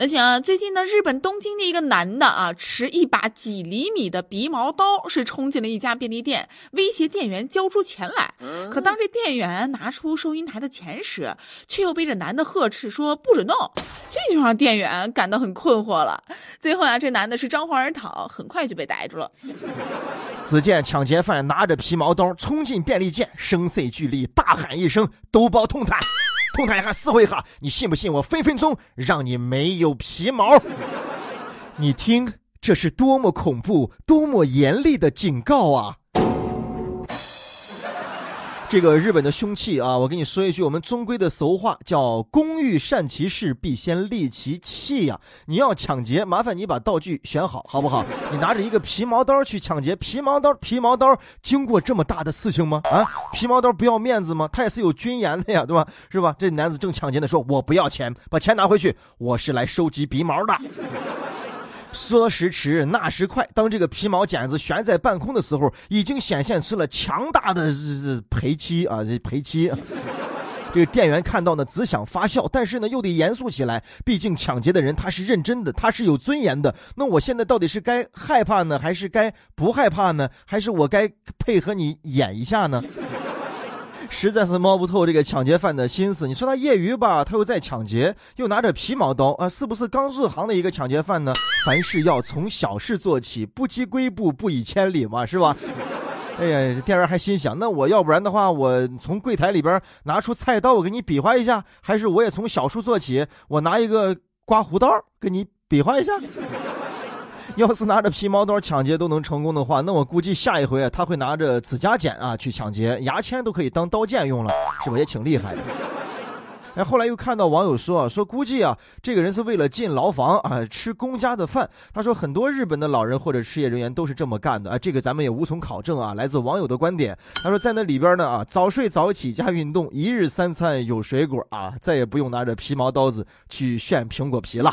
那行，最近呢，日本东京的一个男的啊，持一把几厘米的鼻毛刀，是冲进了一家便利店，威胁店员交出钱来。可当这店员拿出收银台的钱时，却又被这男的呵斥说不准动，这就让店员感到很困惑了。最后啊，这男的是张皇而逃，很快就被逮住了。只见抢劫犯拿着皮毛刀冲进便利店，声色俱厉，大喊一声：“都包痛坦！”痛他一下，撕毁一下，你信不信我分分钟让你没有皮毛？你听，这是多么恐怖、多么严厉的警告啊！这个日本的凶器啊，我跟你说一句我们中规的俗话，叫“工欲善其事，必先利其器”呀。你要抢劫，麻烦你把道具选好，好不好？你拿着一个皮毛刀去抢劫，皮毛刀，皮毛刀，经过这么大的事情吗？啊，皮毛刀不要面子吗？他也是有尊严的呀，对吧？是吧？这男子正抢劫的说：“我不要钱，把钱拿回去，我是来收集鼻毛的。”说时迟，那时快，当这个皮毛剪子悬在半空的时候，已经显现出了强大的赔妻啊！这赔妻，这个店员看到呢，只想发笑，但是呢，又得严肃起来。毕竟抢劫的人他是认真的，他是有尊严的。那我现在到底是该害怕呢，还是该不害怕呢？还是我该配合你演一下呢？实在是摸不透这个抢劫犯的心思。你说他业余吧，他又在抢劫，又拿着皮毛刀啊，是不是刚入行的一个抢劫犯呢？凡事要从小事做起，不积跬步，不以千里嘛，是吧？哎呀，店员还心想，那我要不然的话，我从柜台里边拿出菜刀，我给你比划一下，还是我也从小处做起，我拿一个刮胡刀给你比划一下。要是拿着皮毛刀抢劫都能成功的话，那我估计下一回他会拿着指甲剪啊去抢劫，牙签都可以当刀剑用了，是不也挺厉害的？哎，后来又看到网友说啊，说估计啊，这个人是为了进牢房啊，吃公家的饭。他说很多日本的老人或者失业人员都是这么干的啊，这个咱们也无从考证啊，来自网友的观点。他说在那里边呢啊，早睡早起加运动，一日三餐有水果啊，再也不用拿着皮毛刀子去炫苹果皮了。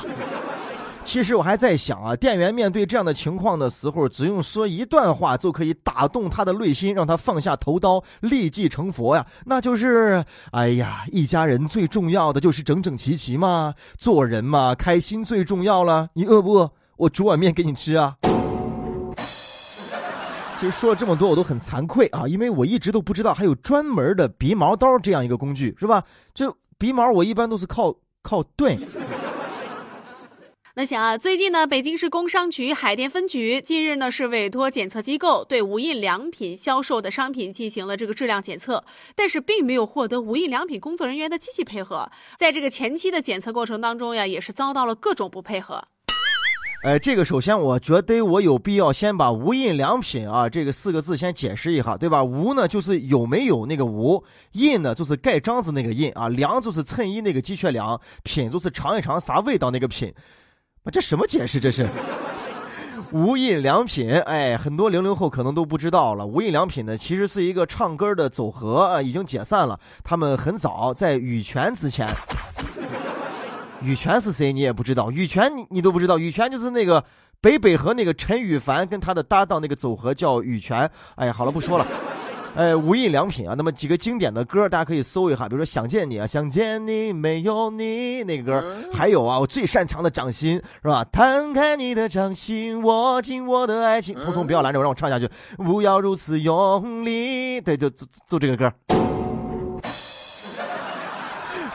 其实我还在想啊，店员面对这样的情况的时候，只用说一段话就可以打动他的内心，让他放下头刀，立即成佛呀。那就是，哎呀，一家人最重要的就是整整齐齐嘛，做人嘛，开心最重要了。你饿不饿？我煮碗面给你吃啊。其实说了这么多，我都很惭愧啊，因为我一直都不知道还有专门的鼻毛刀这样一个工具，是吧？这鼻毛我一般都是靠靠钝。那想啊，最近呢，北京市工商局海淀分局近日呢是委托检测机构对无印良品销售的商品进行了这个质量检测，但是并没有获得无印良品工作人员的积极配合，在这个前期的检测过程当中呀，也是遭到了各种不配合。哎，这个首先我觉得我有必要先把无印良品啊这个四个字先解释一下，对吧？无呢就是有没有那个无，印呢就是盖章子那个印啊，良就是衬衣那个鸡雀良，品就是尝一尝啥味道那个品。这什么解释？这是无印良品。哎，很多零零后可能都不知道了。无印良品呢，其实是一个唱歌的组合啊，已经解散了。他们很早在羽泉之前，羽泉是谁？你也不知道。羽泉你你都不知道。羽泉就是那个北北和那个陈羽凡跟他的搭档那个组合叫羽泉。哎呀，好了，不说了。哎，无印良品啊，那么几个经典的歌，大家可以搜一下，比如说《想见你》啊，《想见你没有你》那个歌，还有啊，我最擅长的掌心是吧？摊开你的掌心，握紧我的爱情。聪聪不要拦着我，让我唱下去。不要如此用力，对，就就就这个歌。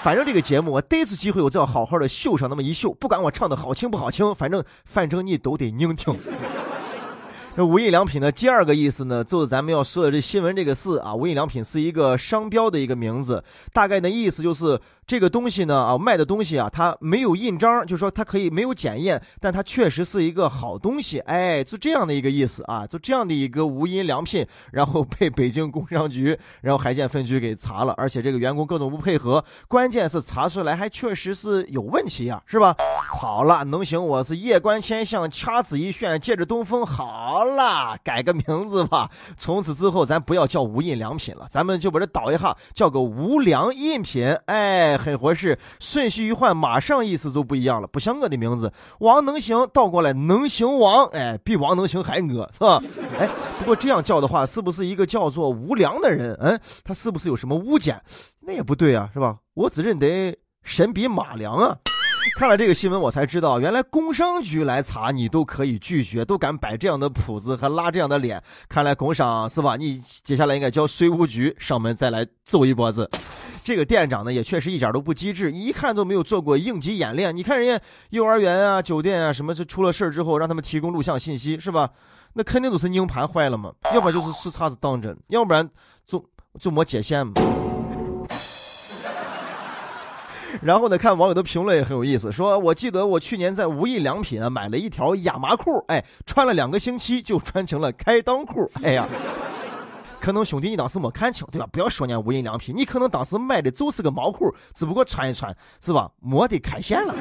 反正这个节目，我第一次机会，我就要好好的秀上那么一秀，不管我唱的好听不好听，反正反正你都得硬听。无印良品的第二个意思呢，就是咱们要说的这新闻这个事啊。无印良品是一个商标的一个名字，大概的意思就是。这个东西呢啊，卖的东西啊，它没有印章，就是说它可以没有检验，但它确实是一个好东西，哎，就这样的一个意思啊，就这样的一个无印良品，然后被北京工商局，然后海淀分局给查了，而且这个员工各种不配合，关键是查出来还确实是有问题呀，是吧？好了，能行，我是夜观天象，掐指一算，借着东风，好了，改个名字吧，从此之后咱不要叫无印良品了，咱们就把这倒一下，叫个无良印品，哎。很合适，顺序一换，马上意思就不一样了，不像我的名字王能行，倒过来能行王，哎，比王能行还恶，是吧？哎，不过这样叫的话，是不是一个叫做无良的人？嗯，他是不是有什么污点？那也不对啊，是吧？我只认得神笔马良啊。看了这个新闻，我才知道，原来工商局来查你都可以拒绝，都敢摆这样的谱子和拉这样的脸。看来工商是吧？你接下来应该叫税务局上门再来揍一波子。这个店长呢，也确实一点都不机智，一看都没有做过应急演练。你看人家幼儿园啊、酒店啊什么，这出了事之后，让他们提供录像信息是吧？那肯定都是硬盘坏了嘛，要不然就是是叉子当真，要不然就就没接线嘛。然后呢，看网友的评论也很有意思，说我记得我去年在无印良品啊买了一条亚麻裤，哎，穿了两个星期就穿成了开裆裤，哎呀，可能兄弟你当时没看清，对吧？不要说人家无印良品，你可能当时买的就是个毛裤，只不过穿一穿，是吧？没得开线了。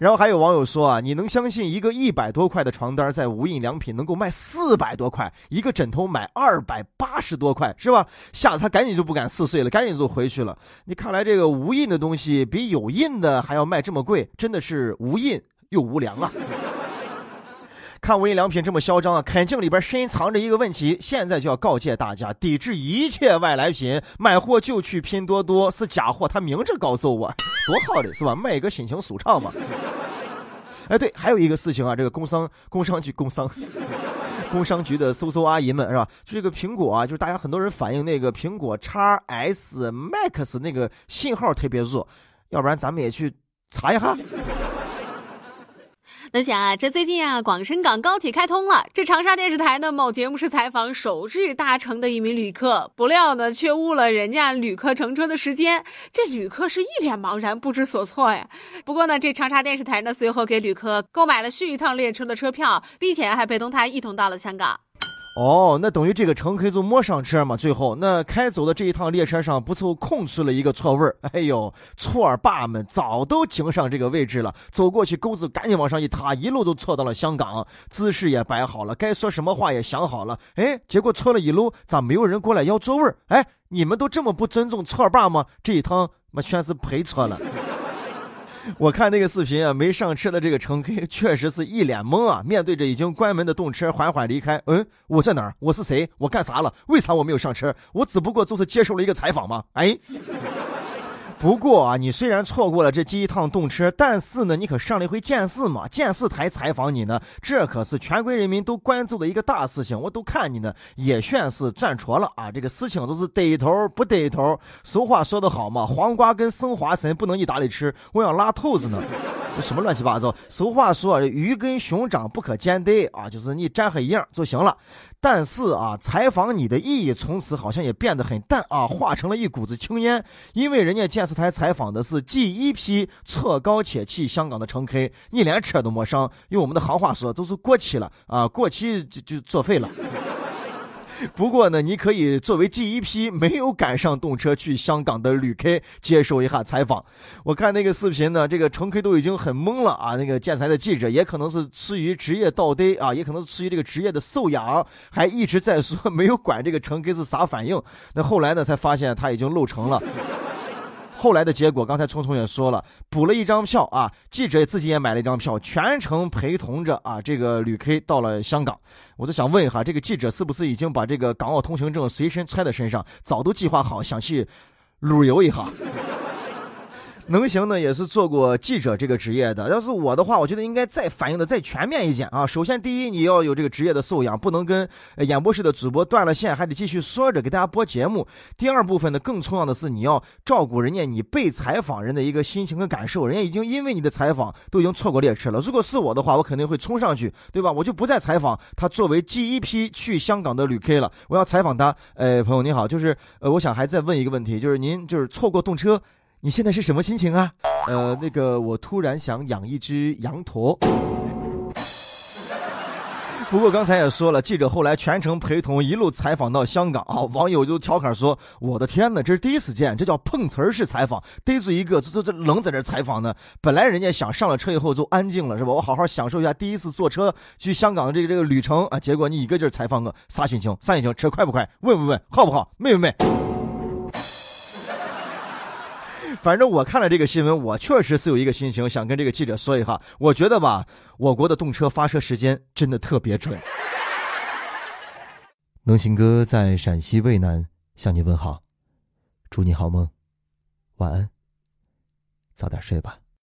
然后还有网友说啊，你能相信一个一百多块的床单在无印良品能够卖四百多块，一个枕头买二百八十多块，是吧？吓得他赶紧就不敢四碎了，赶紧就回去了。你看来这个无印的东西比有印的还要卖这么贵，真的是无印又无良啊！看无印良品这么嚣张啊，肯定里边深藏着一个问题。现在就要告诫大家，抵制一切外来品，买货就去拼多多，是假货，他明着告诉我，多好的是吧？卖一个心情舒畅嘛。哎，对，还有一个事情啊，这个工商工商局工商工商局的搜搜阿姨们是吧？就这个苹果啊，就是大家很多人反映那个苹果叉 S Max 那个信号特别弱，要不然咱们也去查一下。那想啊，这最近啊，广深港高铁开通了。这长沙电视台呢，某节目是采访首日搭乘的一名旅客，不料呢，却误了人家旅客乘车的时间。这旅客是一脸茫然，不知所措呀。不过呢，这长沙电视台呢，随后给旅客购买了续一趟列车的车票，并且还陪同他一同到了香港。哦，那等于这个乘客就没上车嘛？最后，那开走的这一趟列车上，不就空出了一个错位儿哎呦，错儿爸们早都停上这个位置了，走过去钩子赶紧往上一塌，一路都错到了香港，姿势也摆好了，该说什么话也想好了。哎，结果错了一路，咋没有人过来要座位儿哎，你们都这么不尊重错儿爸吗？这一趟嘛，全是赔错了。我看那个视频啊，没上车的这个乘客确实是一脸懵啊，面对着已经关门的动车缓缓离开。嗯，我在哪儿？我是谁？我干啥了？为啥我没有上车？我只不过就是接受了一个采访吗？哎。不过啊，你虽然错过了这第一趟动车，但是呢，你可上了一回电视嘛？电视台采访你呢，这可是全国人民都关注的一个大事情。我都看你呢，也算是站错了啊！这个事情都是对头不对头。俗话说得好嘛，黄瓜跟生花生不能一打里吃，我要拉兔子呢。这什么乱七八糟？俗话说，鱼跟熊掌不可兼得啊，就是你站和一样就行了。但是啊，采访你的意义从此好像也变得很淡啊，化成了一股子青烟。因为人家电视台采访的是第一批坐高铁去香港的乘客，你连车都没上，用我们的行话说，都是过期了啊，过期就就作废了。不过呢，你可以作为第一批没有赶上动车去香港的旅客接受一下采访。我看那个视频呢，这个乘客都已经很懵了啊。那个建材的记者也可能是出于职业道德啊，也可能是出于这个职业的素养，还一直在说没有管这个乘客是啥反应。那后来呢，才发现他已经漏成了。后来的结果，刚才聪聪也说了，补了一张票啊，记者自己也买了一张票，全程陪同着啊这个旅 K 到了香港。我就想问一下，这个记者是不是已经把这个港澳通行证随身揣在身上，早都计划好想去旅游一下？能行呢，也是做过记者这个职业的。要是我的话，我觉得应该再反映的再全面一点啊。首先，第一，你要有这个职业的素养，不能跟演播室的主播断了线，还得继续说着给大家播节目。第二部分呢，更重要的是你要照顾人家你被采访人的一个心情和感受。人家已经因为你的采访都已经错过列车了。如果是我的话，我肯定会冲上去，对吧？我就不再采访他作为第一批去香港的旅客了。我要采访他，呃，朋友你好，就是呃，我想还再问一个问题，就是您就是错过动车。你现在是什么心情啊？呃，那个，我突然想养一只羊驼。不过刚才也说了，记者后来全程陪同，一路采访到香港啊。网友就调侃说：“我的天哪，这是第一次见，这叫碰瓷儿式采访，逮住一个，这这这愣在这采访呢。本来人家想上了车以后就安静了，是吧？我好好享受一下第一次坐车去香港的这个这个旅程啊。结果你一个劲儿采访我，啥心情？啥心情？车快不快？问不问？好不好？美不美？” 反正我看了这个新闻，我确实是有一个心情，想跟这个记者说一下。我觉得吧，我国的动车发车时间真的特别准。能行哥在陕西渭南向你问好，祝你好梦，晚安，早点睡吧。